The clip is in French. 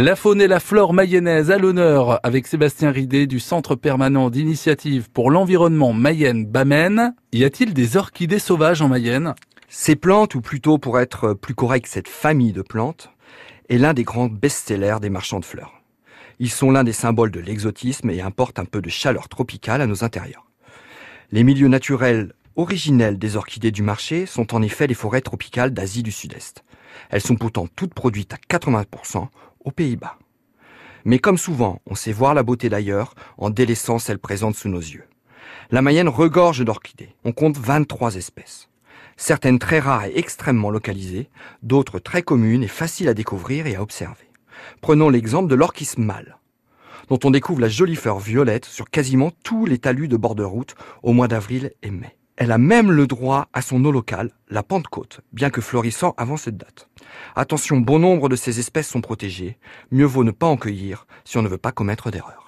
La faune et la flore mayonnaise à l'honneur avec Sébastien Ridé du Centre permanent d'initiative pour l'environnement Mayenne-Bamène. Y a-t-il des orchidées sauvages en Mayenne? Ces plantes, ou plutôt pour être plus correct, cette famille de plantes, est l'un des grands best-sellers des marchands de fleurs. Ils sont l'un des symboles de l'exotisme et apportent un peu de chaleur tropicale à nos intérieurs. Les milieux naturels originels des orchidées du marché sont en effet les forêts tropicales d'Asie du Sud-Est. Elles sont pourtant toutes produites à 80% Pays-Bas. Mais comme souvent, on sait voir la beauté d'ailleurs en délaissant celle présente sous nos yeux. La Mayenne regorge d'orchidées. On compte 23 espèces. Certaines très rares et extrêmement localisées, d'autres très communes et faciles à découvrir et à observer. Prenons l'exemple de l'orchis mâle, dont on découvre la jolie fleur violette sur quasiment tous les talus de bord de route au mois d'avril et mai. Elle a même le droit à son eau locale, la Pentecôte, bien que florissant avant cette date. Attention, bon nombre de ces espèces sont protégées. Mieux vaut ne pas en cueillir si on ne veut pas commettre d'erreur.